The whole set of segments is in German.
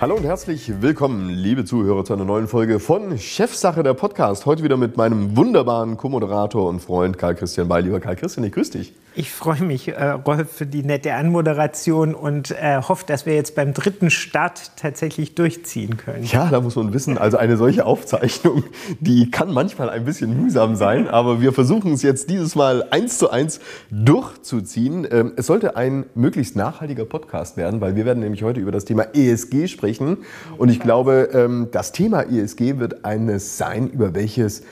Hallo und herzlich willkommen, liebe Zuhörer, zu einer neuen Folge von Chefsache der Podcast. Heute wieder mit meinem wunderbaren Co-Moderator und Freund Karl Christian Bay. Lieber Karl Christian, ich grüße dich. Ich freue mich, äh, Rolf, für die nette Anmoderation und äh, hoffe, dass wir jetzt beim dritten Start tatsächlich durchziehen können. Ja, da muss man wissen, also eine solche Aufzeichnung, die kann manchmal ein bisschen mühsam sein, aber wir versuchen es jetzt dieses Mal eins zu eins durchzuziehen. Ähm, es sollte ein möglichst nachhaltiger Podcast werden, weil wir werden nämlich heute über das Thema ESG sprechen. Und ich glaube, ähm, das Thema ESG wird eines sein, über welches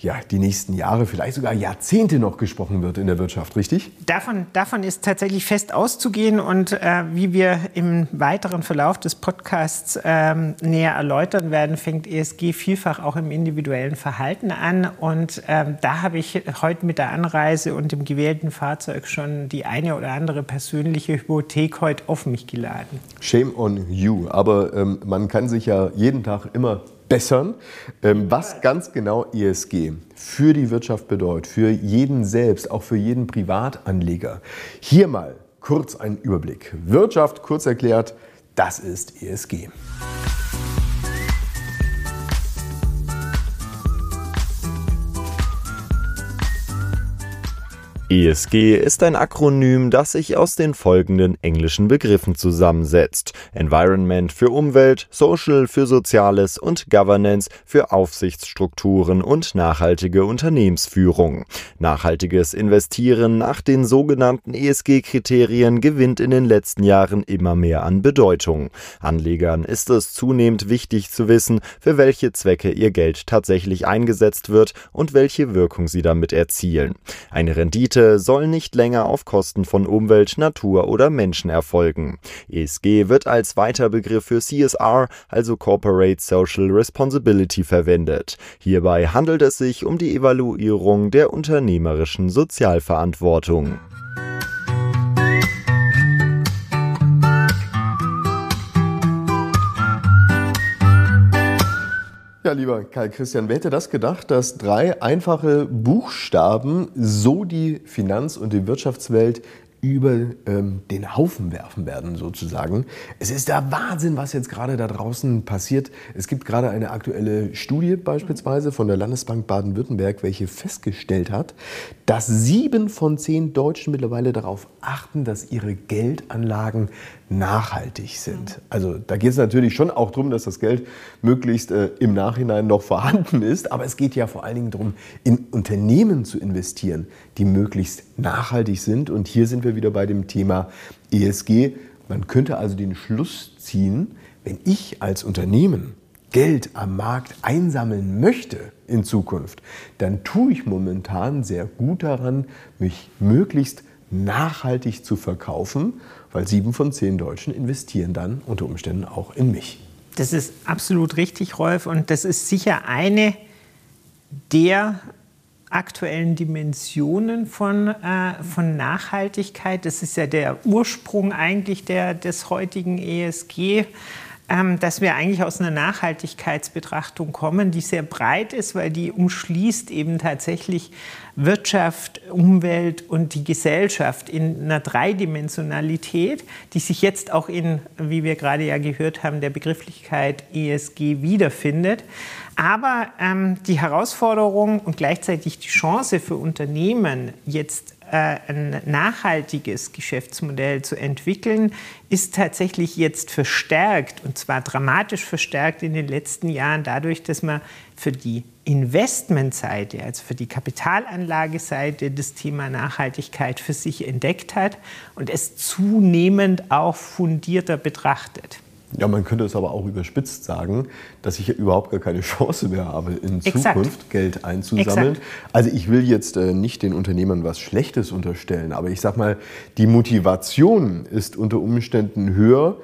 ja, die nächsten Jahre, vielleicht sogar Jahrzehnte noch gesprochen wird in der Wirtschaft, richtig? Davon, davon ist tatsächlich fest auszugehen und äh, wie wir im weiteren Verlauf des Podcasts ähm, näher erläutern werden, fängt ESG vielfach auch im individuellen Verhalten an und ähm, da habe ich heute mit der Anreise und dem gewählten Fahrzeug schon die eine oder andere persönliche Hypothek heute auf mich geladen. Shame on you, aber ähm, man kann sich ja jeden Tag immer bessern. Ähm, was ganz genau ESG für die Wirtschaft bedeutet, für jeden selbst, auch für jeden Privatanleger. Hier mal kurz ein Überblick. Wirtschaft, kurz erklärt, das ist ESG. ESG ist ein Akronym, das sich aus den folgenden englischen Begriffen zusammensetzt. Environment für Umwelt, Social für Soziales und Governance für Aufsichtsstrukturen und nachhaltige Unternehmensführung. Nachhaltiges Investieren nach den sogenannten ESG-Kriterien gewinnt in den letzten Jahren immer mehr an Bedeutung. Anlegern ist es zunehmend wichtig zu wissen, für welche Zwecke ihr Geld tatsächlich eingesetzt wird und welche Wirkung sie damit erzielen. Eine Rendite Rendite soll nicht länger auf Kosten von Umwelt, Natur oder Menschen erfolgen. ESG wird als Weiterbegriff für CSR, also Corporate Social Responsibility, verwendet. Hierbei handelt es sich um die Evaluierung der unternehmerischen Sozialverantwortung. Ja, lieber Karl Christian, wer hätte das gedacht, dass drei einfache Buchstaben so die Finanz- und die Wirtschaftswelt über ähm, den Haufen werfen werden, sozusagen. Es ist der Wahnsinn, was jetzt gerade da draußen passiert. Es gibt gerade eine aktuelle Studie beispielsweise von der Landesbank Baden-Württemberg, welche festgestellt hat, dass sieben von zehn Deutschen mittlerweile darauf achten, dass ihre Geldanlagen nachhaltig sind. Also da geht es natürlich schon auch darum, dass das Geld möglichst äh, im Nachhinein noch vorhanden ist, aber es geht ja vor allen Dingen darum, in Unternehmen zu investieren, die möglichst nachhaltig sind. Und hier sind wir wieder bei dem Thema ESG. Man könnte also den Schluss ziehen, wenn ich als Unternehmen Geld am Markt einsammeln möchte in Zukunft, dann tue ich momentan sehr gut daran, mich möglichst nachhaltig zu verkaufen, weil sieben von zehn Deutschen investieren dann unter Umständen auch in mich. Das ist absolut richtig, Rolf, und das ist sicher eine der aktuellen Dimensionen von, äh, von Nachhaltigkeit. Das ist ja der Ursprung eigentlich der, des heutigen ESG. Ähm, dass wir eigentlich aus einer Nachhaltigkeitsbetrachtung kommen, die sehr breit ist, weil die umschließt eben tatsächlich Wirtschaft, Umwelt und die Gesellschaft in einer Dreidimensionalität, die sich jetzt auch in, wie wir gerade ja gehört haben, der Begrifflichkeit ESG wiederfindet. Aber ähm, die Herausforderung und gleichzeitig die Chance für Unternehmen, jetzt ein nachhaltiges Geschäftsmodell zu entwickeln, ist tatsächlich jetzt verstärkt und zwar dramatisch verstärkt in den letzten Jahren dadurch, dass man für die Investmentseite, also für die Kapitalanlageseite das Thema Nachhaltigkeit für sich entdeckt hat und es zunehmend auch fundierter betrachtet. Ja, man könnte es aber auch überspitzt sagen, dass ich überhaupt gar keine Chance mehr habe, in Exakt. Zukunft Geld einzusammeln. Exakt. Also ich will jetzt äh, nicht den Unternehmern was Schlechtes unterstellen, aber ich sage mal, die Motivation ist unter Umständen höher,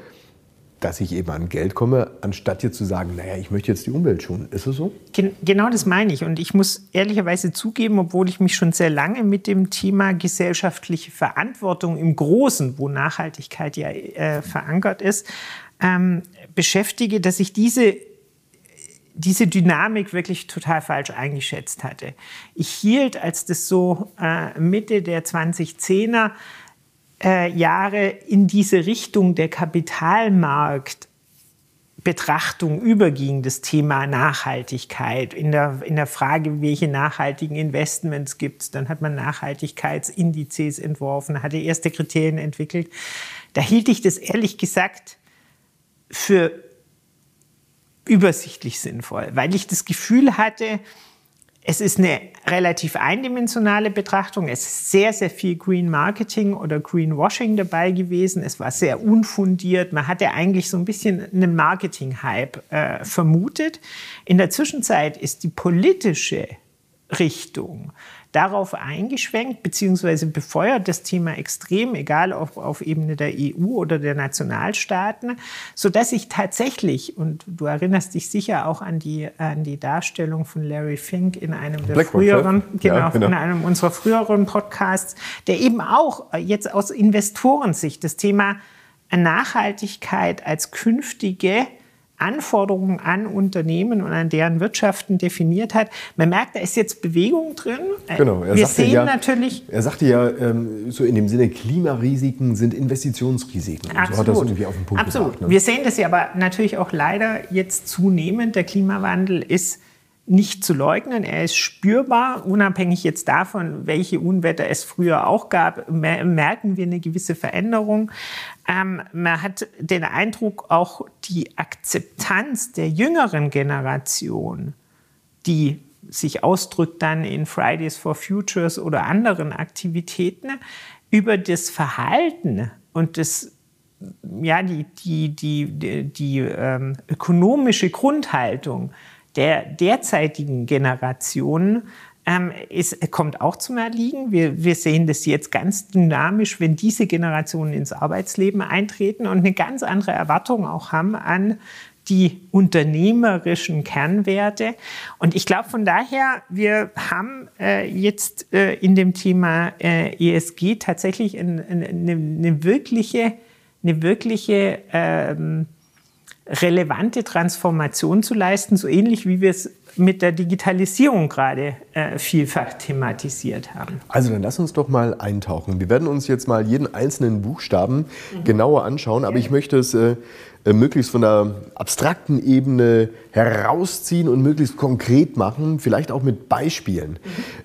dass ich eben an Geld komme, anstatt jetzt zu sagen, naja, ich möchte jetzt die Umwelt schonen. Ist es so? Gen genau das meine ich. Und ich muss ehrlicherweise zugeben, obwohl ich mich schon sehr lange mit dem Thema gesellschaftliche Verantwortung im Großen, wo Nachhaltigkeit ja äh, verankert ist, ähm, beschäftige, dass ich diese diese Dynamik wirklich total falsch eingeschätzt hatte. Ich hielt, als das so äh, Mitte der 2010er äh, Jahre in diese Richtung der Kapitalmarkt Betrachtung überging, das Thema Nachhaltigkeit. In der, in der Frage, welche nachhaltigen Investments gibt es, dann hat man Nachhaltigkeitsindizes entworfen, hatte erste Kriterien entwickelt. Da hielt ich das ehrlich gesagt für übersichtlich sinnvoll, weil ich das Gefühl hatte, es ist eine relativ eindimensionale Betrachtung. Es ist sehr, sehr viel Green Marketing oder Greenwashing dabei gewesen. Es war sehr unfundiert. Man hatte eigentlich so ein bisschen einen Marketing-Hype äh, vermutet. In der Zwischenzeit ist die politische Richtung darauf eingeschwenkt bzw. befeuert das Thema extrem, egal ob auf Ebene der EU oder der Nationalstaaten, sodass ich tatsächlich, und du erinnerst dich sicher auch an die, an die Darstellung von Larry Fink in einem der früheren, genau, ja, genau, in einem unserer früheren Podcasts, der eben auch jetzt aus Investorensicht das Thema Nachhaltigkeit als künftige Anforderungen an Unternehmen und an deren Wirtschaften definiert hat. Man merkt, da ist jetzt Bewegung drin. Genau, er Wir sehen ja, natürlich. Er sagte ja, ähm, so in dem Sinne, Klimarisiken sind Investitionsrisiken. Absolut. So hat das irgendwie auf den Punkt Absolut. Gebracht, ne? Wir sehen das ja aber natürlich auch leider jetzt zunehmend. Der Klimawandel ist nicht zu leugnen. Er ist spürbar, unabhängig jetzt davon, welche Unwetter es früher auch gab, merken wir eine gewisse Veränderung. Ähm, man hat den Eindruck, auch die Akzeptanz der jüngeren Generation, die sich ausdrückt dann in Fridays for Futures oder anderen Aktivitäten, über das Verhalten und das ja, die, die, die, die, die ähm, ökonomische Grundhaltung der derzeitigen Generationen ähm, ist, kommt auch zum Erliegen. Wir, wir sehen das jetzt ganz dynamisch, wenn diese Generationen ins Arbeitsleben eintreten und eine ganz andere Erwartung auch haben an die unternehmerischen Kernwerte. Und ich glaube von daher, wir haben äh, jetzt äh, in dem Thema äh, ESG tatsächlich eine, eine, eine wirkliche, eine wirkliche ähm, relevante Transformation zu leisten, so ähnlich wie wir es mit der Digitalisierung gerade äh, vielfach thematisiert haben. Also dann lass uns doch mal eintauchen. Wir werden uns jetzt mal jeden einzelnen Buchstaben mhm. genauer anschauen, aber ich möchte es äh, äh, möglichst von der abstrakten Ebene herausziehen und möglichst konkret machen, vielleicht auch mit Beispielen. Mhm.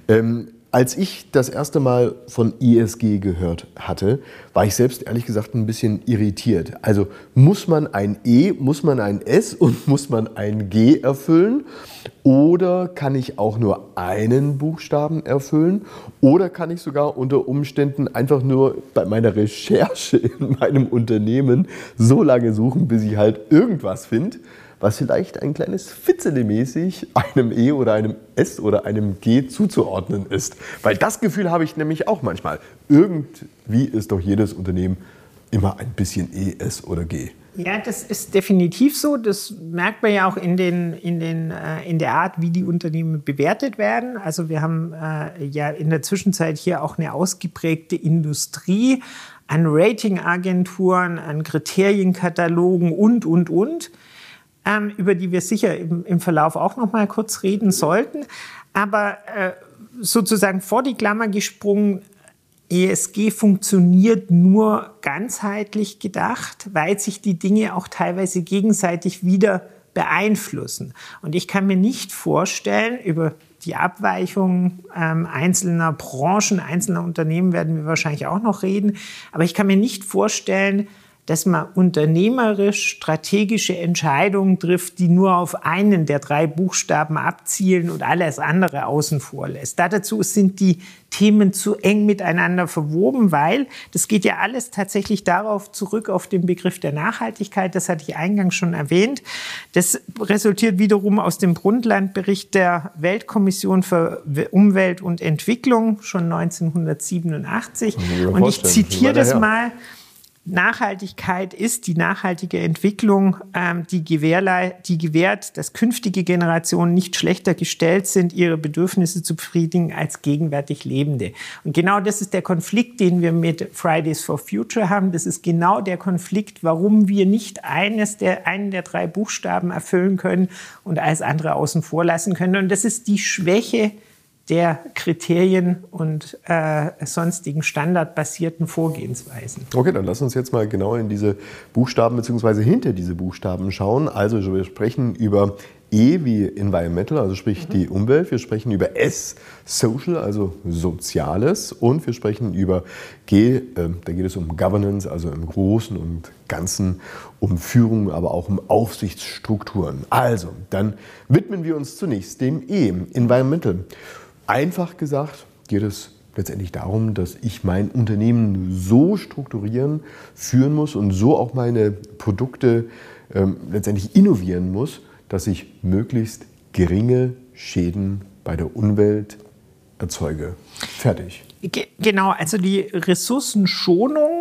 Ähm, als ich das erste Mal von ISG gehört hatte, war ich selbst ehrlich gesagt ein bisschen irritiert. Also muss man ein E, muss man ein S und muss man ein G erfüllen? Oder kann ich auch nur einen Buchstaben erfüllen? Oder kann ich sogar unter Umständen einfach nur bei meiner Recherche in meinem Unternehmen so lange suchen, bis ich halt irgendwas finde? Was vielleicht ein kleines Fitzele-mäßig einem E oder einem S oder einem G zuzuordnen ist. Weil das Gefühl habe ich nämlich auch manchmal. Irgendwie ist doch jedes Unternehmen immer ein bisschen E, S oder G. Ja, das ist definitiv so. Das merkt man ja auch in, den, in, den, äh, in der Art, wie die Unternehmen bewertet werden. Also wir haben äh, ja in der Zwischenzeit hier auch eine ausgeprägte Industrie an Ratingagenturen, an Kriterienkatalogen und, und, und ähm, über die wir sicher im, im Verlauf auch noch mal kurz reden sollten. Aber äh, sozusagen vor die Klammer gesprungen, ESG funktioniert nur ganzheitlich gedacht, weil sich die Dinge auch teilweise gegenseitig wieder beeinflussen. Und ich kann mir nicht vorstellen, über die Abweichungen ähm, einzelner Branchen, einzelner Unternehmen werden wir wahrscheinlich auch noch reden, aber ich kann mir nicht vorstellen, dass man unternehmerisch strategische Entscheidungen trifft, die nur auf einen der drei Buchstaben abzielen und alles andere außen vor lässt. dazu sind die Themen zu eng miteinander verwoben, weil das geht ja alles tatsächlich darauf zurück auf den Begriff der Nachhaltigkeit. Das hatte ich eingangs schon erwähnt. Das resultiert wiederum aus dem Brundtland-Bericht der Weltkommission für Umwelt und Entwicklung schon 1987. Und ich zitiere das mal. Nachhaltigkeit ist die nachhaltige Entwicklung, ähm, die, die gewährt, dass künftige Generationen nicht schlechter gestellt sind, ihre Bedürfnisse zu befriedigen als gegenwärtig Lebende. Und genau das ist der Konflikt, den wir mit Fridays for Future haben. Das ist genau der Konflikt, warum wir nicht eines der, einen der drei Buchstaben erfüllen können und alles andere außen vor lassen können. Und das ist die Schwäche der Kriterien und äh, sonstigen standardbasierten Vorgehensweisen. Okay, dann lass uns jetzt mal genau in diese Buchstaben bzw. hinter diese Buchstaben schauen. Also wir sprechen über E wie Environmental, also sprich mhm. die Umwelt. Wir sprechen über S, Social, also Soziales. Und wir sprechen über G, äh, da geht es um Governance, also im Großen und Ganzen um Führung, aber auch um Aufsichtsstrukturen. Also, dann widmen wir uns zunächst dem E, Environmental. Einfach gesagt geht es letztendlich darum, dass ich mein Unternehmen so strukturieren, führen muss und so auch meine Produkte ähm, letztendlich innovieren muss, dass ich möglichst geringe Schäden bei der Umwelt erzeuge. Fertig. Genau, also die Ressourcenschonung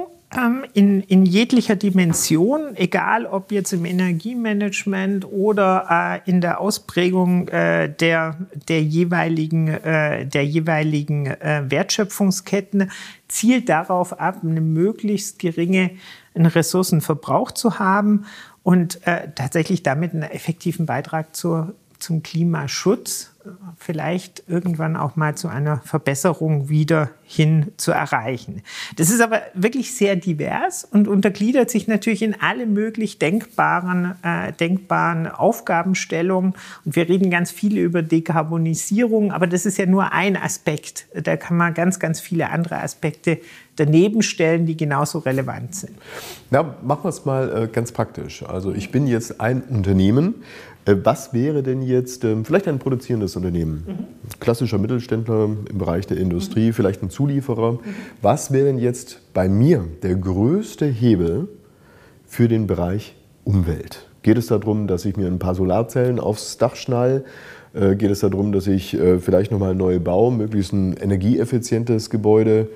in, in jeglicher Dimension, egal ob jetzt im Energiemanagement oder äh, in der Ausprägung äh, der, der jeweiligen, äh, der jeweiligen äh, Wertschöpfungsketten, zielt darauf ab, eine möglichst geringe Ressourcenverbrauch zu haben und äh, tatsächlich damit einen effektiven Beitrag zur, zum Klimaschutz, vielleicht irgendwann auch mal zu einer Verbesserung wieder hin zu erreichen. Das ist aber wirklich sehr divers und untergliedert sich natürlich in alle möglich denkbaren, äh, denkbaren Aufgabenstellungen. Und wir reden ganz viel über Dekarbonisierung, aber das ist ja nur ein Aspekt. Da kann man ganz, ganz viele andere Aspekte daneben stellen, die genauso relevant sind. Na, machen wir es mal äh, ganz praktisch. Also ich bin jetzt ein Unternehmen. Äh, was wäre denn jetzt ähm, vielleicht ein produzierendes Unternehmen? Mhm. Klassischer Mittelständler im Bereich der Industrie, mhm. vielleicht ein Zulieferer. Mhm. Was wäre denn jetzt bei mir der größte Hebel für den Bereich Umwelt? Geht es darum, dass ich mir ein paar Solarzellen aufs Dach schnall? Äh, geht es darum, dass ich vielleicht nochmal neu baue, möglichst ein energieeffizientes Gebäude?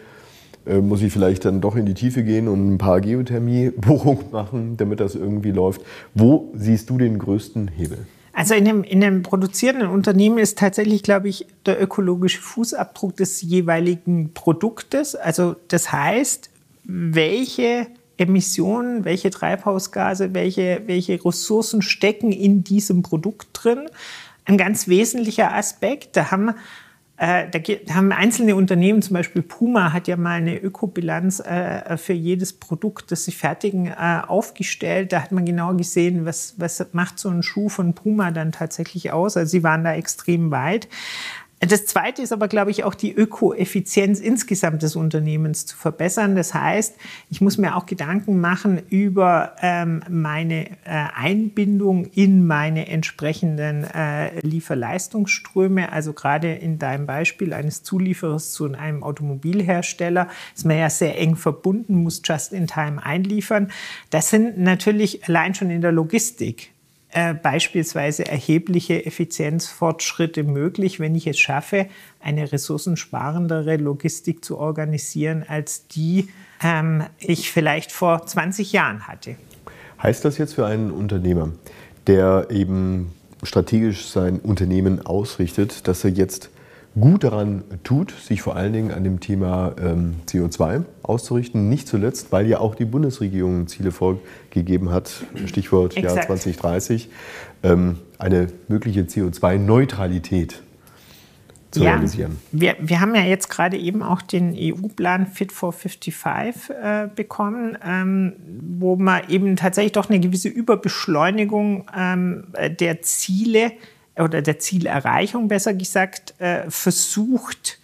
Äh, muss ich vielleicht dann doch in die Tiefe gehen und ein paar Geothermie-Bohrungen machen, damit das irgendwie läuft. Wo siehst du den größten Hebel? Also in einem, in einem produzierenden Unternehmen ist tatsächlich, glaube ich, der ökologische Fußabdruck des jeweiligen Produktes. Also das heißt, welche Emissionen, welche Treibhausgase, welche, welche Ressourcen stecken in diesem Produkt drin. Ein ganz wesentlicher Aspekt. Da haben äh, da haben einzelne Unternehmen, zum Beispiel Puma hat ja mal eine Ökobilanz äh, für jedes Produkt, das sie fertigen, äh, aufgestellt. Da hat man genau gesehen, was, was macht so ein Schuh von Puma dann tatsächlich aus. Also sie waren da extrem weit. Das Zweite ist aber, glaube ich, auch die Ökoeffizienz insgesamt des Unternehmens zu verbessern. Das heißt, ich muss mir auch Gedanken machen über ähm, meine äh, Einbindung in meine entsprechenden äh, Lieferleistungsströme. Also gerade in deinem Beispiel eines Zulieferers zu einem Automobilhersteller ist man ja sehr eng verbunden, muss just in time einliefern. Das sind natürlich allein schon in der Logistik äh, beispielsweise erhebliche Effizienzfortschritte möglich, wenn ich es schaffe, eine ressourcensparendere Logistik zu organisieren, als die ähm, ich vielleicht vor 20 Jahren hatte. Heißt das jetzt für einen Unternehmer, der eben strategisch sein Unternehmen ausrichtet, dass er jetzt gut daran tut, sich vor allen Dingen an dem Thema ähm, CO2 auszurichten. Nicht zuletzt, weil ja auch die Bundesregierung Ziele vorgegeben hat, Stichwort Exakt. Jahr 2030, ähm, eine mögliche CO2-Neutralität zu ja, realisieren. Wir, wir haben ja jetzt gerade eben auch den EU-Plan Fit for 55 äh, bekommen, ähm, wo man eben tatsächlich doch eine gewisse Überbeschleunigung ähm, der Ziele oder der Zielerreichung besser gesagt äh, versucht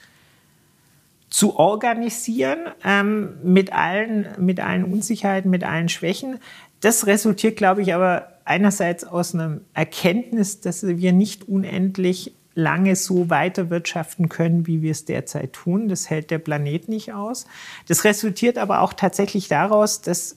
zu organisieren ähm, mit, allen, mit allen Unsicherheiten, mit allen Schwächen. Das resultiert, glaube ich, aber einerseits aus einer Erkenntnis, dass wir nicht unendlich lange so weiterwirtschaften können, wie wir es derzeit tun. Das hält der Planet nicht aus. Das resultiert aber auch tatsächlich daraus, dass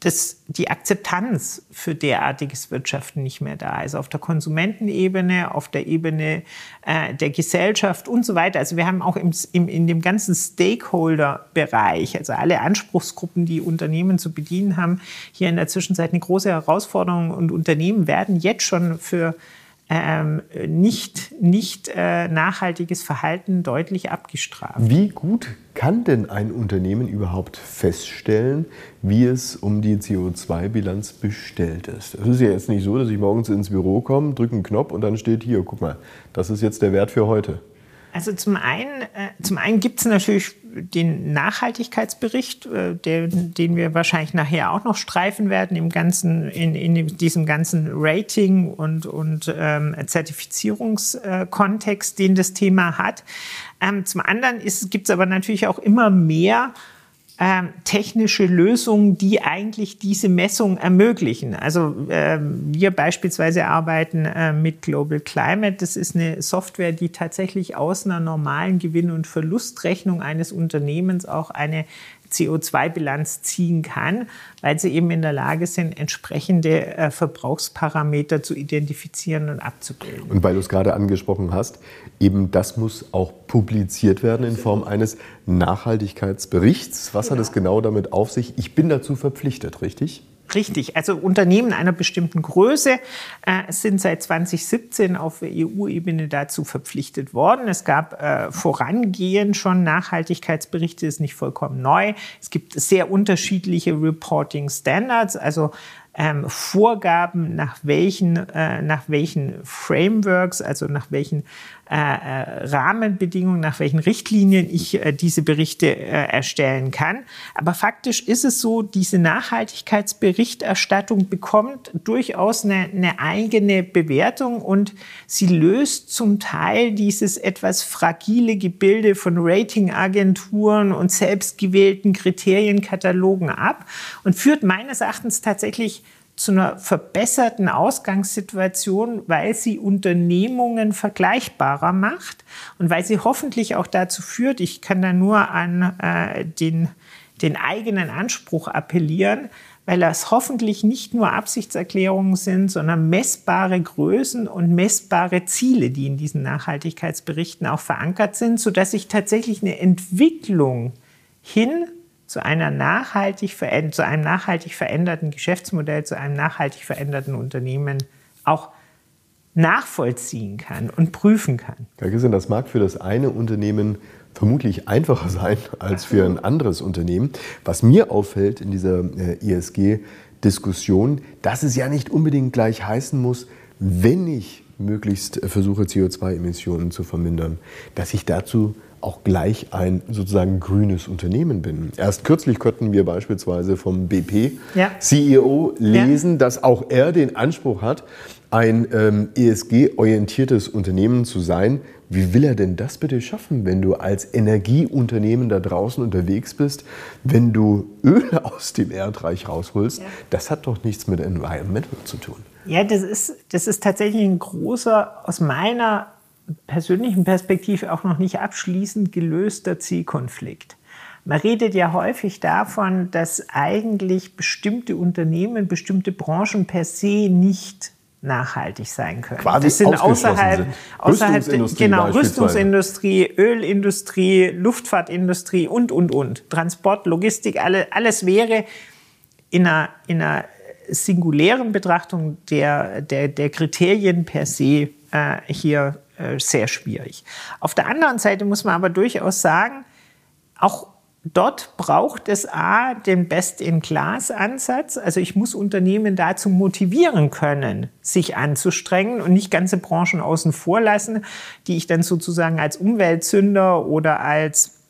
dass die Akzeptanz für derartiges Wirtschaften nicht mehr da ist. Auf der Konsumentenebene, auf der Ebene äh, der Gesellschaft und so weiter. Also wir haben auch im, im, in dem ganzen Stakeholder-Bereich, also alle Anspruchsgruppen, die Unternehmen zu bedienen haben, hier in der Zwischenzeit eine große Herausforderung. Und Unternehmen werden jetzt schon für ähm, nicht, nicht äh, nachhaltiges Verhalten deutlich abgestraft. Wie gut kann denn ein Unternehmen überhaupt feststellen, wie es um die CO2-Bilanz bestellt ist? Es ist ja jetzt nicht so, dass ich morgens ins Büro komme, drücke einen Knopf und dann steht hier, guck mal, das ist jetzt der Wert für heute. Also zum einen, äh, zum einen gibt es natürlich den Nachhaltigkeitsbericht, äh, der, den wir wahrscheinlich nachher auch noch streifen werden im ganzen, in, in diesem ganzen Rating und, und ähm, Zertifizierungskontext, den das Thema hat. Ähm, zum anderen gibt es aber natürlich auch immer mehr ähm, technische Lösungen, die eigentlich diese Messung ermöglichen. Also ähm, wir beispielsweise arbeiten äh, mit Global Climate. Das ist eine Software, die tatsächlich aus einer normalen Gewinn- und Verlustrechnung eines Unternehmens auch eine CO2-Bilanz ziehen kann, weil sie eben in der Lage sind, entsprechende äh, Verbrauchsparameter zu identifizieren und abzubilden. Und weil du es gerade angesprochen hast, eben das muss auch publiziert werden in Form eines Nachhaltigkeitsberichts. Was genau. hat es genau damit auf sich? Ich bin dazu verpflichtet, richtig? Richtig. Also Unternehmen einer bestimmten Größe äh, sind seit 2017 auf EU-Ebene dazu verpflichtet worden. Es gab äh, vorangehend schon Nachhaltigkeitsberichte, ist nicht vollkommen neu. Es gibt sehr unterschiedliche Reporting Standards, also ähm, Vorgaben, nach welchen, äh, nach welchen Frameworks, also nach welchen äh, äh, Rahmenbedingungen, nach welchen Richtlinien ich äh, diese Berichte äh, erstellen kann. Aber faktisch ist es so, diese Nachhaltigkeitsberichterstattung bekommt durchaus eine, eine eigene Bewertung und sie löst zum Teil dieses etwas fragile Gebilde von Ratingagenturen und selbstgewählten Kriterienkatalogen ab und führt meines Erachtens tatsächlich zu einer verbesserten Ausgangssituation, weil sie Unternehmungen vergleichbarer macht und weil sie hoffentlich auch dazu führt, ich kann da nur an äh, den, den eigenen Anspruch appellieren, weil das hoffentlich nicht nur Absichtserklärungen sind, sondern messbare Größen und messbare Ziele, die in diesen Nachhaltigkeitsberichten auch verankert sind, sodass sich tatsächlich eine Entwicklung hin zu, einer nachhaltig zu einem nachhaltig veränderten Geschäftsmodell, zu einem nachhaltig veränderten Unternehmen auch nachvollziehen kann und prüfen kann. Herr Kissen, das mag für das eine Unternehmen vermutlich einfacher sein als für ein anderes Unternehmen. Was mir auffällt in dieser äh, ESG-Diskussion, dass es ja nicht unbedingt gleich heißen muss, wenn ich möglichst versuche, CO2-Emissionen zu vermindern, dass ich dazu auch gleich ein sozusagen grünes Unternehmen bin. Erst kürzlich konnten wir beispielsweise vom BP-CEO ja. lesen, ja. dass auch er den Anspruch hat, ein ähm, ESG-orientiertes Unternehmen zu sein. Wie will er denn das bitte schaffen, wenn du als Energieunternehmen da draußen unterwegs bist, wenn du Öl aus dem Erdreich rausholst? Ja. Das hat doch nichts mit Environmental zu tun. Ja, das ist, das ist tatsächlich ein großer, aus meiner persönlichen Perspektive auch noch nicht abschließend gelöster Zielkonflikt. Man redet ja häufig davon, dass eigentlich bestimmte Unternehmen, bestimmte Branchen per se nicht nachhaltig sein können. Quasi das sind außerhalb, sind. außerhalb Rüstungsindustrie genau, Rüstungsindustrie, Ölindustrie, Luftfahrtindustrie und, und, und. Transport, Logistik, alle, alles wäre in einer, in einer singulären Betrachtung der, der, der Kriterien per se äh, hier sehr schwierig. Auf der anderen Seite muss man aber durchaus sagen, auch dort braucht es A, den Best-in-Class-Ansatz. Also ich muss Unternehmen dazu motivieren können, sich anzustrengen und nicht ganze Branchen außen vor lassen, die ich dann sozusagen als Umweltsünder oder als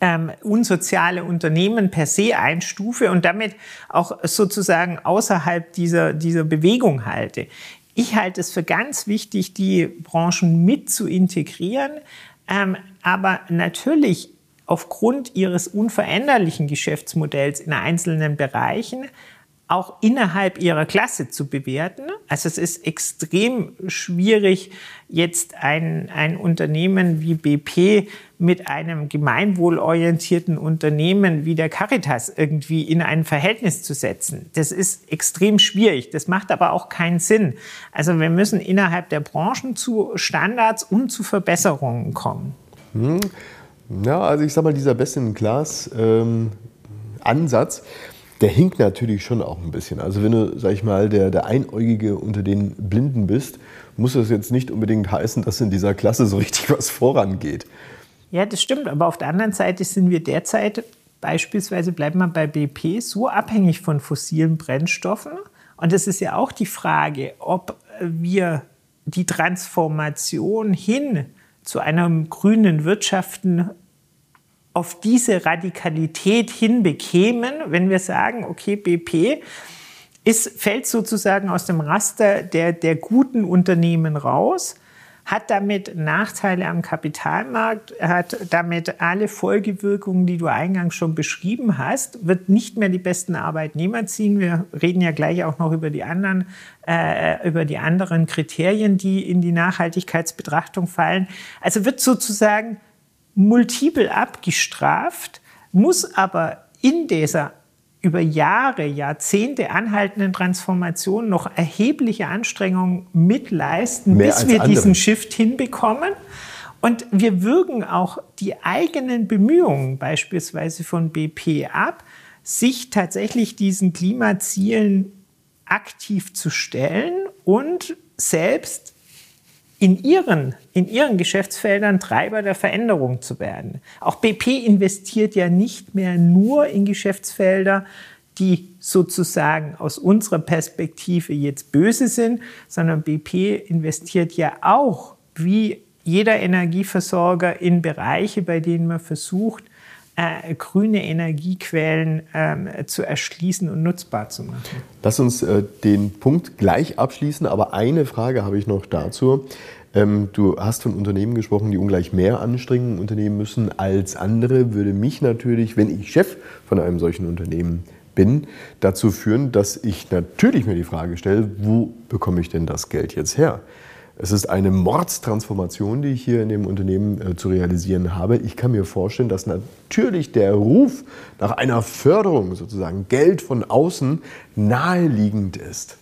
ähm, unsoziale Unternehmen per se einstufe und damit auch sozusagen außerhalb dieser, dieser Bewegung halte. Ich halte es für ganz wichtig, die Branchen mit zu integrieren, ähm, aber natürlich aufgrund ihres unveränderlichen Geschäftsmodells in einzelnen Bereichen auch innerhalb ihrer Klasse zu bewerten. Also es ist extrem schwierig, jetzt ein, ein Unternehmen wie BP mit einem gemeinwohlorientierten Unternehmen wie der Caritas irgendwie in ein Verhältnis zu setzen. Das ist extrem schwierig. Das macht aber auch keinen Sinn. Also wir müssen innerhalb der Branchen zu Standards und zu Verbesserungen kommen. Hm. Ja, also ich sage mal, dieser Best-in-Class-Ansatz, ähm, der hinkt natürlich schon auch ein bisschen. Also wenn du, sag ich mal, der, der Einäugige unter den Blinden bist, muss das jetzt nicht unbedingt heißen, dass in dieser Klasse so richtig was vorangeht. Ja, das stimmt. Aber auf der anderen Seite sind wir derzeit beispielsweise, bleiben wir bei BP, so abhängig von fossilen Brennstoffen. Und es ist ja auch die Frage, ob wir die Transformation hin zu einem grünen Wirtschaften auf diese Radikalität hinbekämen, wenn wir sagen, okay, BP ist, fällt sozusagen aus dem Raster der, der guten Unternehmen raus, hat damit Nachteile am Kapitalmarkt, hat damit alle Folgewirkungen, die du eingangs schon beschrieben hast, wird nicht mehr die besten Arbeitnehmer ziehen. Wir reden ja gleich auch noch über die anderen, äh, über die anderen Kriterien, die in die Nachhaltigkeitsbetrachtung fallen. Also wird sozusagen multiple abgestraft, muss aber in dieser über Jahre, Jahrzehnte anhaltenden Transformation noch erhebliche Anstrengungen mitleisten, Mehr bis wir andere. diesen Shift hinbekommen. Und wir würgen auch die eigenen Bemühungen, beispielsweise von BP, ab, sich tatsächlich diesen Klimazielen aktiv zu stellen und selbst in ihren, in ihren Geschäftsfeldern Treiber der Veränderung zu werden. Auch BP investiert ja nicht mehr nur in Geschäftsfelder, die sozusagen aus unserer Perspektive jetzt böse sind, sondern BP investiert ja auch, wie jeder Energieversorger, in Bereiche, bei denen man versucht, äh, grüne Energiequellen äh, zu erschließen und nutzbar zu machen. Lass uns äh, den Punkt gleich abschließen, aber eine Frage habe ich noch dazu. Ähm, du hast von Unternehmen gesprochen, die ungleich mehr Anstrengungen unternehmen müssen als andere. Würde mich natürlich, wenn ich Chef von einem solchen Unternehmen bin, dazu führen, dass ich natürlich mir die Frage stelle, wo bekomme ich denn das Geld jetzt her? Es ist eine Mordstransformation, die ich hier in dem Unternehmen äh, zu realisieren habe. Ich kann mir vorstellen, dass natürlich der Ruf nach einer Förderung, sozusagen Geld von außen, naheliegend ist.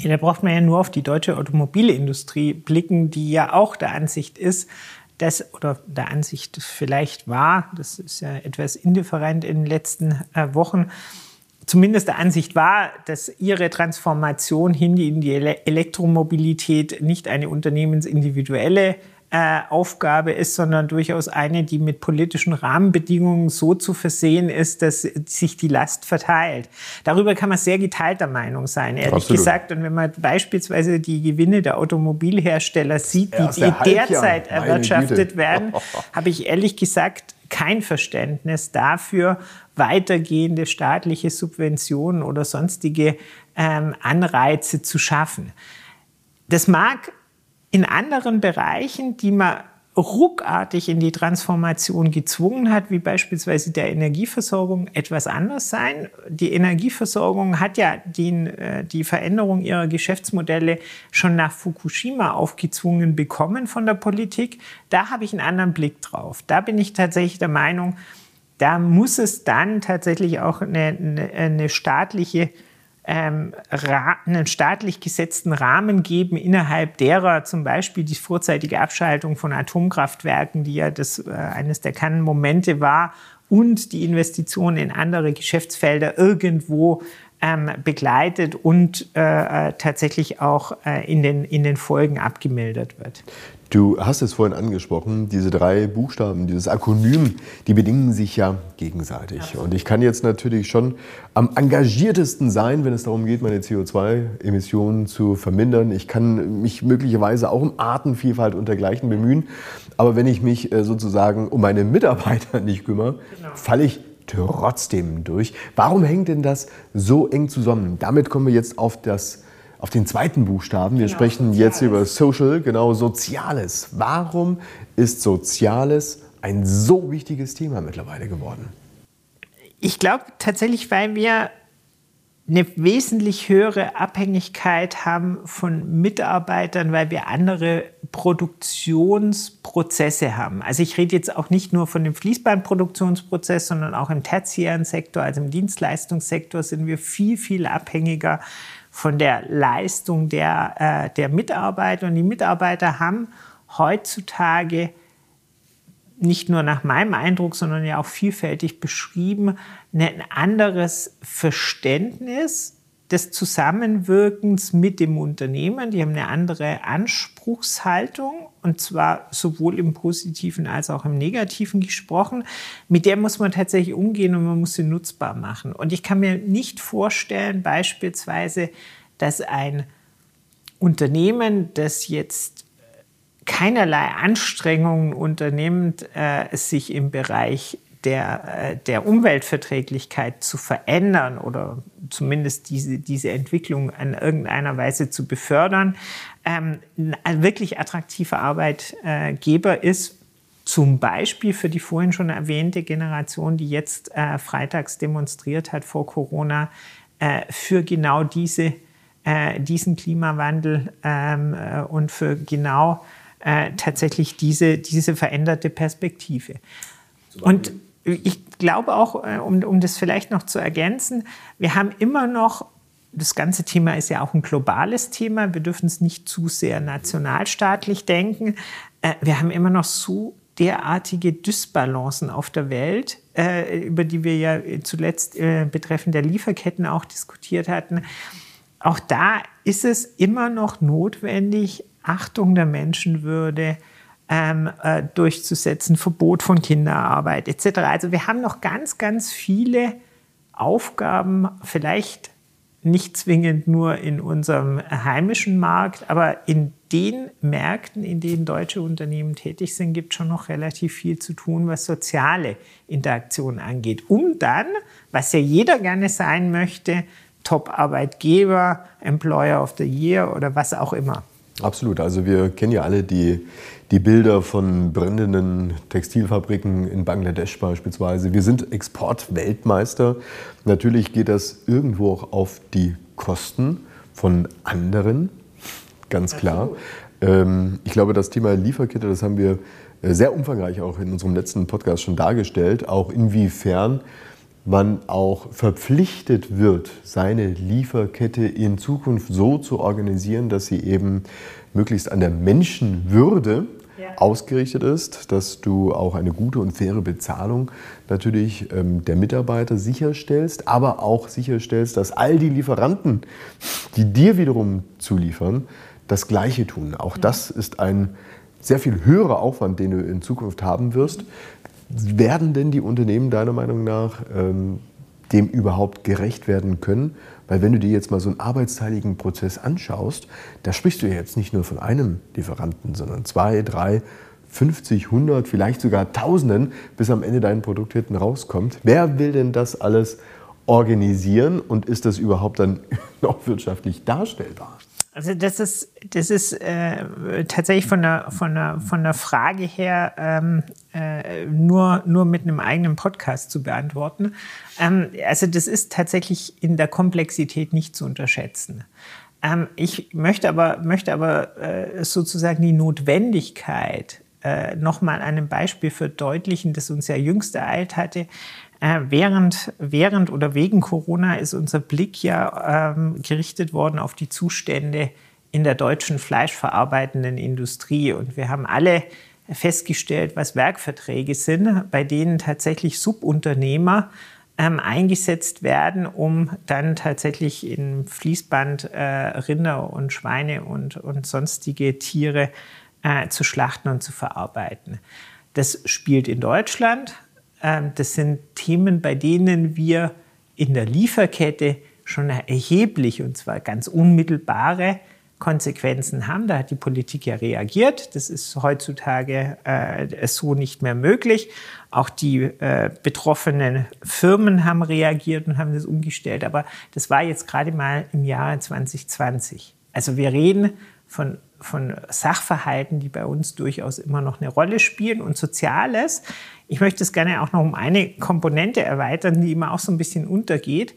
Ja, da braucht man ja nur auf die deutsche Automobilindustrie blicken, die ja auch der Ansicht ist, dass, oder der Ansicht vielleicht war, das ist ja etwas indifferent in den letzten äh, Wochen, zumindest der Ansicht war, dass ihre Transformation hin in die Elektromobilität nicht eine unternehmensindividuelle äh, Aufgabe ist, sondern durchaus eine, die mit politischen Rahmenbedingungen so zu versehen ist, dass sich die Last verteilt. Darüber kann man sehr geteilter Meinung sein, ehrlich Absolut. gesagt. Und wenn man beispielsweise die Gewinne der Automobilhersteller sieht, die, die derzeit erwirtschaftet werden, habe ich ehrlich gesagt kein Verständnis dafür, weitergehende staatliche Subventionen oder sonstige ähm, Anreize zu schaffen. Das mag in anderen Bereichen, die man ruckartig in die Transformation gezwungen hat, wie beispielsweise der Energieversorgung, etwas anders sein. Die Energieversorgung hat ja den, äh, die Veränderung ihrer Geschäftsmodelle schon nach Fukushima aufgezwungen bekommen von der Politik. Da habe ich einen anderen Blick drauf. Da bin ich tatsächlich der Meinung, da muss es dann tatsächlich auch eine, eine, eine staatliche ähm, einen staatlich gesetzten Rahmen geben, innerhalb derer zum Beispiel die vorzeitige Abschaltung von Atomkraftwerken, die ja das, äh, eines der Kannenmomente war, und die Investition in andere Geschäftsfelder irgendwo ähm, begleitet und äh, äh tatsächlich auch äh, in, den, in den Folgen abgemildert wird. Du hast es vorhin angesprochen, diese drei Buchstaben, dieses Akronym, die bedingen sich ja gegenseitig. Und ich kann jetzt natürlich schon am engagiertesten sein, wenn es darum geht, meine CO2-Emissionen zu vermindern. Ich kann mich möglicherweise auch um Artenvielfalt und dergleichen bemühen. Aber wenn ich mich äh, sozusagen um meine Mitarbeiter nicht kümmere, genau. falle ich trotzdem durch. Warum hängt denn das so eng zusammen? Damit kommen wir jetzt auf das auf den zweiten Buchstaben. Wir genau, sprechen Soziales. jetzt über Social, genau Soziales. Warum ist Soziales ein so wichtiges Thema mittlerweile geworden? Ich glaube tatsächlich, weil wir eine wesentlich höhere Abhängigkeit haben von Mitarbeitern, weil wir andere Produktionsprozesse haben. Also ich rede jetzt auch nicht nur von dem Fließbandproduktionsprozess, sondern auch im tertiären Sektor, also im Dienstleistungssektor sind wir viel, viel abhängiger von der Leistung der, äh, der Mitarbeiter. Und die Mitarbeiter haben heutzutage nicht nur nach meinem Eindruck, sondern ja auch vielfältig beschrieben, ein anderes Verständnis des Zusammenwirkens mit dem Unternehmen. Die haben eine andere Anspruchshaltung und zwar sowohl im Positiven als auch im Negativen gesprochen. Mit der muss man tatsächlich umgehen und man muss sie nutzbar machen. Und ich kann mir nicht vorstellen, beispielsweise, dass ein Unternehmen, das jetzt keinerlei Anstrengungen unternimmt, äh, sich im Bereich der, äh, der Umweltverträglichkeit zu verändern oder zumindest diese, diese Entwicklung in irgendeiner Weise zu befördern, ähm, ein wirklich attraktiver Arbeitgeber ist, zum Beispiel für die vorhin schon erwähnte Generation, die jetzt äh, freitags demonstriert hat vor Corona, äh, für genau diese, äh, diesen Klimawandel ähm, äh, und für genau äh, tatsächlich diese, diese veränderte Perspektive. Und ich glaube auch, äh, um, um das vielleicht noch zu ergänzen, wir haben immer noch, das ganze Thema ist ja auch ein globales Thema, wir dürfen es nicht zu sehr nationalstaatlich denken. Äh, wir haben immer noch so derartige Dysbalancen auf der Welt, äh, über die wir ja zuletzt betreffend der Lieferketten auch diskutiert hatten. Auch da ist es immer noch notwendig, Achtung der Menschenwürde, ähm, äh, durchzusetzen, Verbot von Kinderarbeit etc. Also wir haben noch ganz, ganz viele Aufgaben, vielleicht nicht zwingend nur in unserem heimischen Markt, aber in den Märkten, in denen deutsche Unternehmen tätig sind, gibt schon noch relativ viel zu tun, was soziale Interaktion angeht, um dann, was ja jeder gerne sein möchte, Top-Arbeitgeber, Employer of the Year oder was auch immer. Absolut. Also wir kennen ja alle die, die Bilder von brennenden Textilfabriken in Bangladesch beispielsweise. Wir sind Exportweltmeister. Natürlich geht das irgendwo auch auf die Kosten von anderen, ganz klar. Ähm, ich glaube, das Thema Lieferkette, das haben wir äh, sehr umfangreich auch in unserem letzten Podcast schon dargestellt, auch inwiefern man auch verpflichtet wird, seine Lieferkette in Zukunft so zu organisieren, dass sie eben möglichst an der Menschenwürde ja. ausgerichtet ist, dass du auch eine gute und faire Bezahlung natürlich ähm, der Mitarbeiter sicherstellst, aber auch sicherstellst, dass all die Lieferanten, die dir wiederum zuliefern, das Gleiche tun. Auch mhm. das ist ein sehr viel höherer Aufwand, den du in Zukunft haben wirst. Werden denn die Unternehmen deiner Meinung nach ähm, dem überhaupt gerecht werden können? Weil wenn du dir jetzt mal so einen arbeitsteiligen Prozess anschaust, da sprichst du ja jetzt nicht nur von einem Lieferanten, sondern zwei, drei, 50, 100, vielleicht sogar Tausenden, bis am Ende dein Produkt hinten rauskommt. Wer will denn das alles organisieren und ist das überhaupt dann noch wirtschaftlich darstellbar? Also das ist, das ist äh, tatsächlich von der, von, der, von der Frage her ähm, äh, nur, nur mit einem eigenen Podcast zu beantworten. Ähm, also das ist tatsächlich in der Komplexität nicht zu unterschätzen. Ähm, ich möchte aber, möchte aber äh, sozusagen die Notwendigkeit äh, nochmal einem Beispiel verdeutlichen, das uns ja jüngst ereilt hatte. Äh, während, während oder wegen Corona ist unser Blick ja ähm, gerichtet worden auf die Zustände in der deutschen fleischverarbeitenden Industrie. Und wir haben alle festgestellt, was Werkverträge sind, bei denen tatsächlich Subunternehmer ähm, eingesetzt werden, um dann tatsächlich in Fließband äh, Rinder und Schweine und, und sonstige Tiere äh, zu schlachten und zu verarbeiten. Das spielt in Deutschland das sind Themen, bei denen wir in der Lieferkette schon erheblich und zwar ganz unmittelbare Konsequenzen haben. Da hat die Politik ja reagiert. Das ist heutzutage äh, so nicht mehr möglich. Auch die äh, betroffenen Firmen haben reagiert und haben das umgestellt. Aber das war jetzt gerade mal im Jahre 2020. Also wir reden von von Sachverhalten, die bei uns durchaus immer noch eine Rolle spielen und Soziales. Ich möchte es gerne auch noch um eine Komponente erweitern, die immer auch so ein bisschen untergeht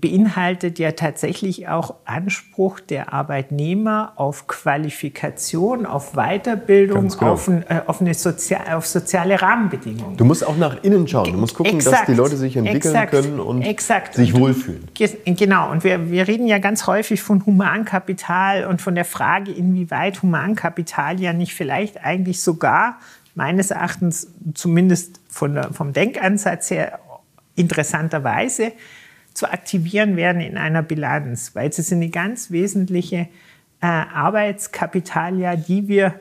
beinhaltet ja tatsächlich auch Anspruch der Arbeitnehmer auf Qualifikation, auf Weiterbildung, genau. auf, äh, auf, eine Sozial auf soziale Rahmenbedingungen. Du musst auch nach innen schauen. Du musst gucken, Exakt. dass die Leute sich entwickeln Exakt. können und Exakt. sich wohlfühlen. Genau. Und wir, wir reden ja ganz häufig von Humankapital und von der Frage, inwieweit Humankapital ja nicht vielleicht eigentlich sogar meines Erachtens zumindest von vom Denkansatz her interessanterweise zu aktivieren werden in einer Bilanz, weil es ist eine ganz wesentliche äh, Arbeitskapitalia, die wir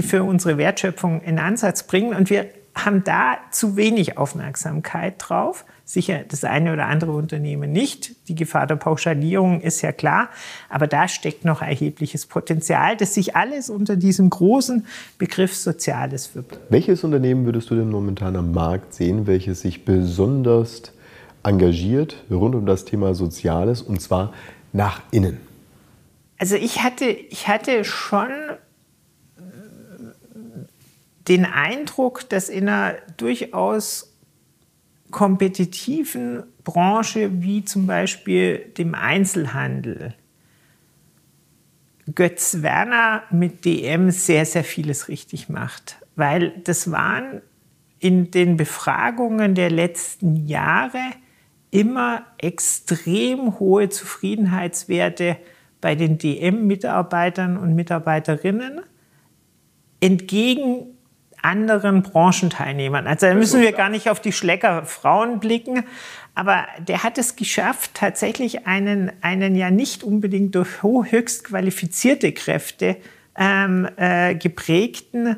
für unsere Wertschöpfung in Ansatz bringen. Und wir haben da zu wenig Aufmerksamkeit drauf. Sicher das eine oder andere Unternehmen nicht. Die Gefahr der Pauschalierung ist ja klar. Aber da steckt noch erhebliches Potenzial, das sich alles unter diesem großen Begriff Soziales verbirgt. Welches Unternehmen würdest du denn momentan am Markt sehen, welches sich besonders engagiert rund um das Thema Soziales und zwar nach innen? Also ich hatte, ich hatte schon den Eindruck, dass in einer durchaus kompetitiven Branche wie zum Beispiel dem Einzelhandel Götz Werner mit DM sehr, sehr vieles richtig macht. Weil das waren in den Befragungen der letzten Jahre immer extrem hohe Zufriedenheitswerte bei den DM-Mitarbeitern und Mitarbeiterinnen entgegen anderen Branchenteilnehmern. Also da müssen wir gar nicht auf die Schlecker Frauen blicken, aber der hat es geschafft, tatsächlich einen, einen ja nicht unbedingt durch höchst qualifizierte Kräfte ähm, äh, geprägten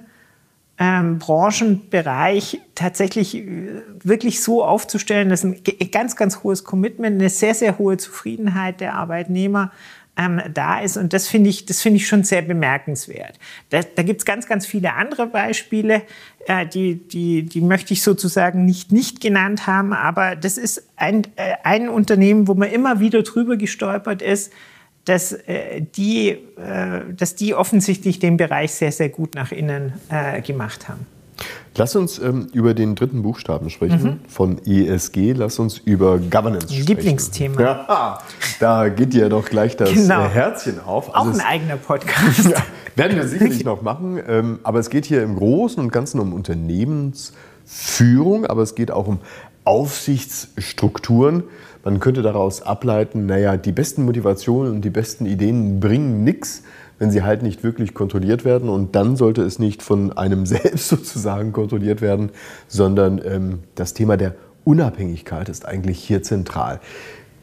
ähm, Branchenbereich tatsächlich äh, wirklich so aufzustellen, dass ein ganz, ganz hohes Commitment, eine sehr, sehr hohe Zufriedenheit der Arbeitnehmer ähm, da ist. Und das finde ich, das finde ich schon sehr bemerkenswert. Da, da gibt es ganz, ganz viele andere Beispiele, äh, die, die, die möchte ich sozusagen nicht, nicht genannt haben. Aber das ist ein, äh, ein Unternehmen, wo man immer wieder drüber gestolpert ist, dass, äh, die, äh, dass die offensichtlich den Bereich sehr, sehr gut nach innen äh, gemacht haben. Lass uns ähm, über den dritten Buchstaben sprechen mhm. von ESG. Lass uns über Governance sprechen. Lieblingsthema. Ja, da geht dir doch gleich das genau. Äh, Herzchen auf. Also Auch ein eigener Podcast. ja, werden wir sicherlich noch machen. Ähm, aber es geht hier im Großen und Ganzen um Unternehmensführung, aber es geht auch um Aufsichtsstrukturen. Man könnte daraus ableiten, naja, die besten Motivationen und die besten Ideen bringen nichts, wenn sie halt nicht wirklich kontrolliert werden. Und dann sollte es nicht von einem selbst sozusagen kontrolliert werden, sondern ähm, das Thema der Unabhängigkeit ist eigentlich hier zentral.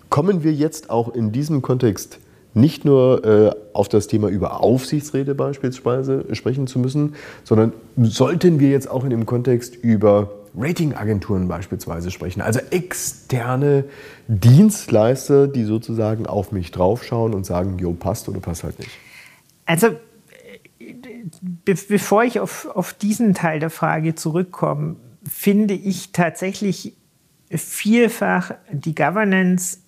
Kommen wir jetzt auch in diesem Kontext nicht nur äh, auf das Thema über Aufsichtsräte beispielsweise sprechen zu müssen, sondern sollten wir jetzt auch in dem Kontext über Ratingagenturen beispielsweise sprechen, also externe Dienstleister, die sozusagen auf mich draufschauen und sagen, jo, passt oder passt halt nicht. Also be bevor ich auf, auf diesen Teil der Frage zurückkomme, finde ich tatsächlich vielfach die Governance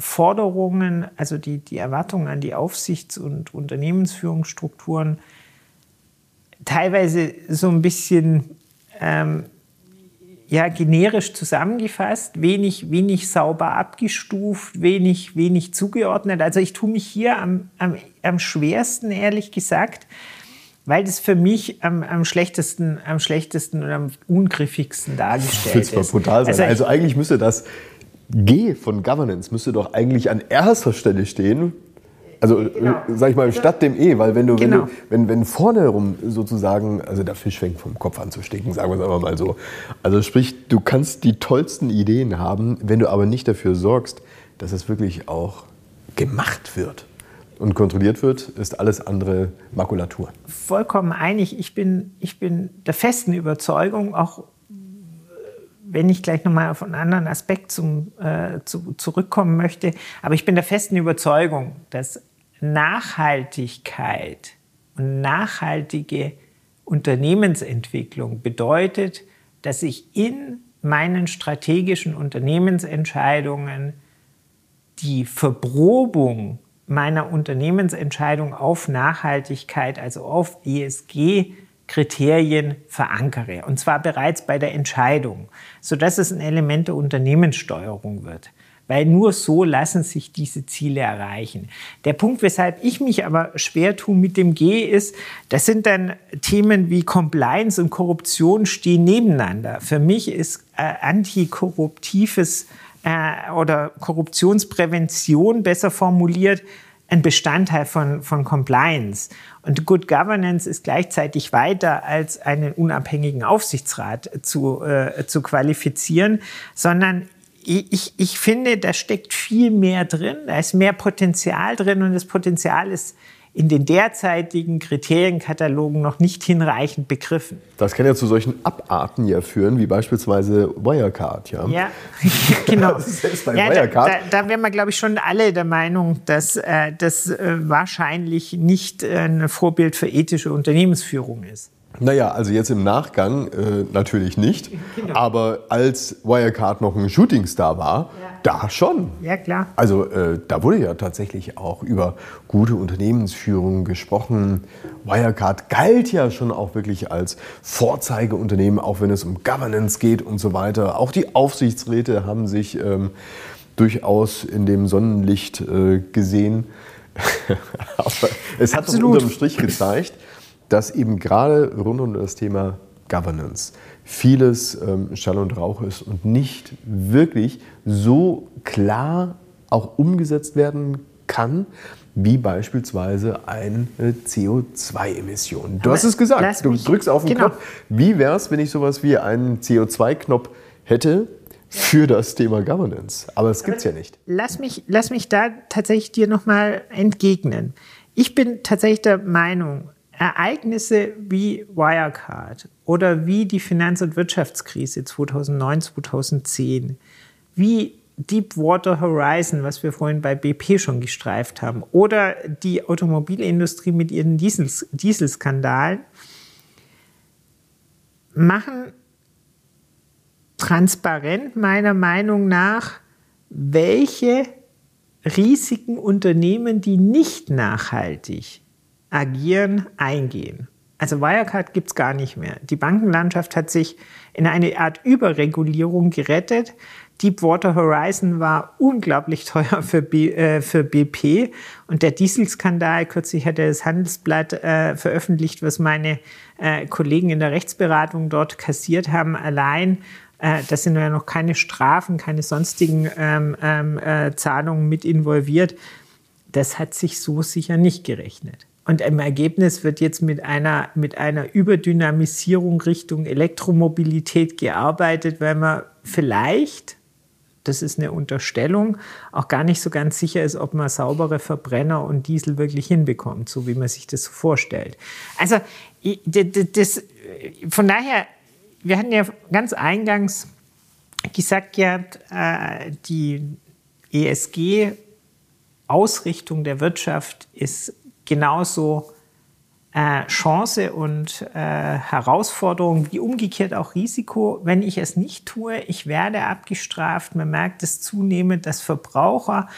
Forderungen, also die, die Erwartungen an die Aufsichts- und Unternehmensführungsstrukturen teilweise so ein bisschen ähm, ja, generisch zusammengefasst, wenig, wenig sauber abgestuft, wenig, wenig zugeordnet. Also ich tue mich hier am, am, am schwersten, ehrlich gesagt, weil das für mich am, am, schlechtesten, am schlechtesten und am ungriffigsten dargestellt ist. Das brutal sein. Also, also eigentlich müsste das G von Governance müsste doch eigentlich an erster Stelle stehen, also, äh, genau. sag ich mal, statt dem E, weil wenn du, genau. wenn, du wenn, wenn vorne rum sozusagen, also der Fisch fängt vom Kopf an zu stinken, sagen wir es einfach mal so. Also sprich, du kannst die tollsten Ideen haben, wenn du aber nicht dafür sorgst, dass es wirklich auch gemacht wird und kontrolliert wird, ist alles andere Makulatur. Vollkommen einig. Ich bin, ich bin der festen Überzeugung, auch wenn ich gleich nochmal auf einen anderen Aspekt zum, äh, zu, zurückkommen möchte, aber ich bin der festen Überzeugung, dass Nachhaltigkeit und nachhaltige Unternehmensentwicklung bedeutet, dass ich in meinen strategischen Unternehmensentscheidungen die Verprobung meiner Unternehmensentscheidung auf Nachhaltigkeit, also auf ESG-Kriterien verankere. Und zwar bereits bei der Entscheidung, sodass es ein Element der Unternehmenssteuerung wird weil nur so lassen sich diese Ziele erreichen. Der Punkt, weshalb ich mich aber schwer tue mit dem G, ist, das sind dann Themen wie Compliance und Korruption stehen nebeneinander. Für mich ist äh, antikorruptives äh, oder Korruptionsprävention besser formuliert ein Bestandteil von, von Compliance. Und Good Governance ist gleichzeitig weiter als einen unabhängigen Aufsichtsrat zu, äh, zu qualifizieren, sondern ich, ich finde, da steckt viel mehr drin, da ist mehr Potenzial drin und das Potenzial ist in den derzeitigen Kriterienkatalogen noch nicht hinreichend begriffen. Das kann ja zu solchen Abarten ja führen, wie beispielsweise Wirecard. Ja, ja genau. Selbst bei ja, Wirecard. Da, da wären wir, glaube ich, schon alle der Meinung, dass äh, das äh, wahrscheinlich nicht äh, ein Vorbild für ethische Unternehmensführung ist. Naja, also jetzt im Nachgang äh, natürlich nicht. Genau. Aber als Wirecard noch ein Shootingstar war, ja. da schon. Ja, klar. Also äh, da wurde ja tatsächlich auch über gute Unternehmensführung gesprochen. Wirecard galt ja schon auch wirklich als Vorzeigeunternehmen, auch wenn es um Governance geht und so weiter. Auch die Aufsichtsräte haben sich ähm, durchaus in dem Sonnenlicht äh, gesehen. Aber es hat Absolut. unterm Strich gezeigt, dass eben gerade rund um das Thema Governance vieles ähm, Schall und Rauch ist und nicht wirklich so klar auch umgesetzt werden kann, wie beispielsweise eine CO2-Emission. Du hast es gesagt, du drückst auf den genau. Knopf. Wie wäre es, wenn ich sowas wie einen CO2-Knopf hätte für das Thema Governance? Aber es gibt es ja nicht. Lass mich, lass mich da tatsächlich dir nochmal entgegnen. Ich bin tatsächlich der Meinung, Ereignisse wie Wirecard oder wie die Finanz- und Wirtschaftskrise 2009, 2010, wie Deepwater Horizon, was wir vorhin bei BP schon gestreift haben, oder die Automobilindustrie mit ihren Diesels, Dieselskandalen, machen transparent meiner Meinung nach, welche Risiken Unternehmen, die nicht nachhaltig agieren, eingehen. Also Wirecard gibt es gar nicht mehr. Die Bankenlandschaft hat sich in eine Art Überregulierung gerettet. Deepwater Horizon war unglaublich teuer für, B, äh, für BP und der Dieselskandal, kürzlich hat das Handelsblatt äh, veröffentlicht, was meine äh, Kollegen in der Rechtsberatung dort kassiert haben, allein äh, da sind ja noch keine Strafen, keine sonstigen ähm, ähm, äh, Zahlungen mit involviert. Das hat sich so sicher nicht gerechnet. Und im Ergebnis wird jetzt mit einer, mit einer Überdynamisierung Richtung Elektromobilität gearbeitet, weil man vielleicht, das ist eine Unterstellung, auch gar nicht so ganz sicher ist, ob man saubere Verbrenner und Diesel wirklich hinbekommt, so wie man sich das so vorstellt. Also das, von daher, wir hatten ja ganz eingangs gesagt, ja, äh, die ESG-Ausrichtung der Wirtschaft ist genauso äh, Chance und äh, Herausforderung wie umgekehrt auch Risiko. Wenn ich es nicht tue, ich werde abgestraft. Man merkt es zunehmend, dass Verbraucher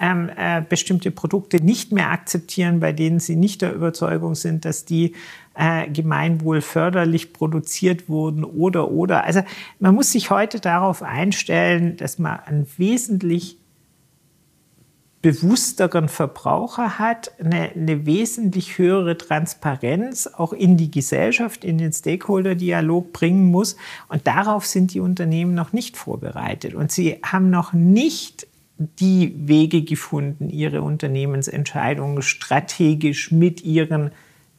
ähm, äh, bestimmte Produkte nicht mehr akzeptieren, bei denen sie nicht der Überzeugung sind, dass die äh, gemeinwohlförderlich produziert wurden oder oder. Also man muss sich heute darauf einstellen, dass man ein wesentlich bewussteren Verbraucher hat, eine, eine, wesentlich höhere Transparenz auch in die Gesellschaft, in den Stakeholder-Dialog bringen muss. Und darauf sind die Unternehmen noch nicht vorbereitet. Und sie haben noch nicht die Wege gefunden, ihre Unternehmensentscheidungen strategisch mit ihren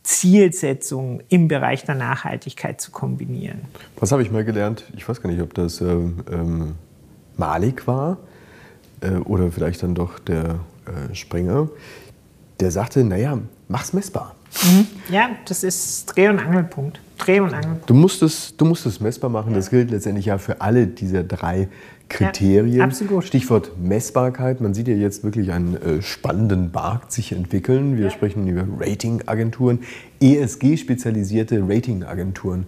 Zielsetzungen im Bereich der Nachhaltigkeit zu kombinieren. Was habe ich mal gelernt? Ich weiß gar nicht, ob das ähm, ähm Malik war äh, oder vielleicht dann doch der äh, Springer, der sagte, naja, mach's messbar. Mhm. Ja, das ist Dreh- und Angelpunkt. Dreh- und Angelpunkt. Du musst es, du musst es messbar machen. Ja. Das gilt letztendlich ja für alle dieser drei Kriterien. Ja, absolut. Stichwort Messbarkeit. Man sieht ja jetzt wirklich einen äh, spannenden Markt sich entwickeln. Wir ja. sprechen über Ratingagenturen, ESG-spezialisierte Ratingagenturen.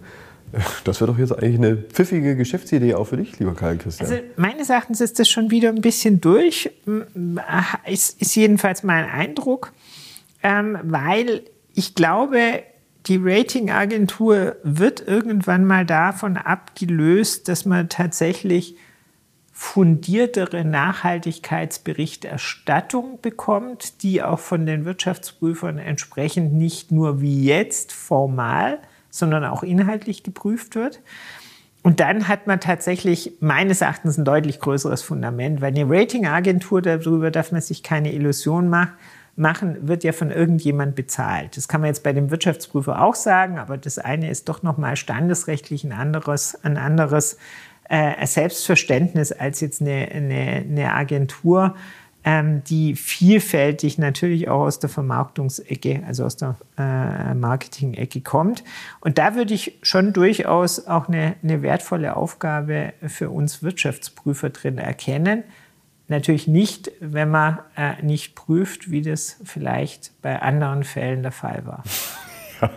Das wäre doch jetzt eigentlich eine pfiffige Geschäftsidee auch für dich, lieber Karl Christian. Also meines Erachtens ist das schon wieder ein bisschen durch, ist, ist jedenfalls mein Eindruck, ähm, weil ich glaube, die Ratingagentur wird irgendwann mal davon abgelöst, dass man tatsächlich fundiertere Nachhaltigkeitsberichterstattung bekommt, die auch von den Wirtschaftsprüfern entsprechend nicht nur wie jetzt formal, sondern auch inhaltlich geprüft wird. Und dann hat man tatsächlich meines Erachtens ein deutlich größeres Fundament, weil eine Ratingagentur, darüber darf man sich keine Illusion machen, wird ja von irgendjemand bezahlt. Das kann man jetzt bei dem Wirtschaftsprüfer auch sagen, aber das eine ist doch nochmal standesrechtlich ein anderes, ein anderes äh, Selbstverständnis als jetzt eine, eine, eine Agentur, die vielfältig natürlich auch aus der Vermarktungsecke, also aus der äh, Marketing-Ecke kommt. Und da würde ich schon durchaus auch eine, eine wertvolle Aufgabe für uns Wirtschaftsprüfer drin erkennen. Natürlich nicht, wenn man äh, nicht prüft, wie das vielleicht bei anderen Fällen der Fall war.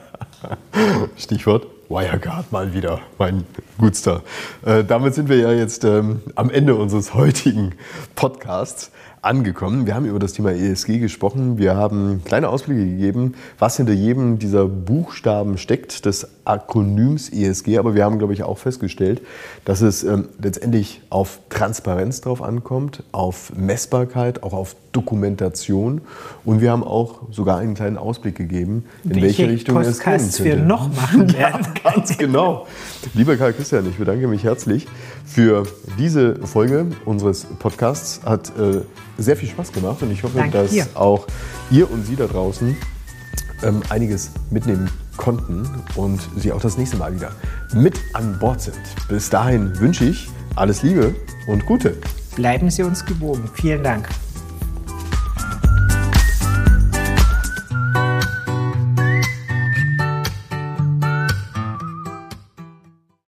Stichwort Wirecard mal wieder, mein Gutster. Äh, damit sind wir ja jetzt ähm, am Ende unseres heutigen Podcasts angekommen. Wir haben über das Thema ESG gesprochen. Wir haben kleine Ausblicke gegeben, was hinter jedem dieser Buchstaben steckt, des Akronyms ESG. Aber wir haben, glaube ich, auch festgestellt, dass es ähm, letztendlich auf Transparenz drauf ankommt, auf Messbarkeit, auch auf Dokumentation. Und wir haben auch sogar einen kleinen Ausblick gegeben, in welche, welche Richtung Podcasts es gehen könnte. wir noch machen werden. Ja, ganz genau. Lieber Karl Christian, ich bedanke mich herzlich für diese Folge unseres Podcasts. Hat äh, sehr viel Spaß gemacht und ich hoffe, Danke dass dir. auch ihr und Sie da draußen ähm, einiges mitnehmen konnten und Sie auch das nächste Mal wieder mit an Bord sind. Bis dahin wünsche ich alles Liebe und Gute. Bleiben Sie uns gewogen. Vielen Dank.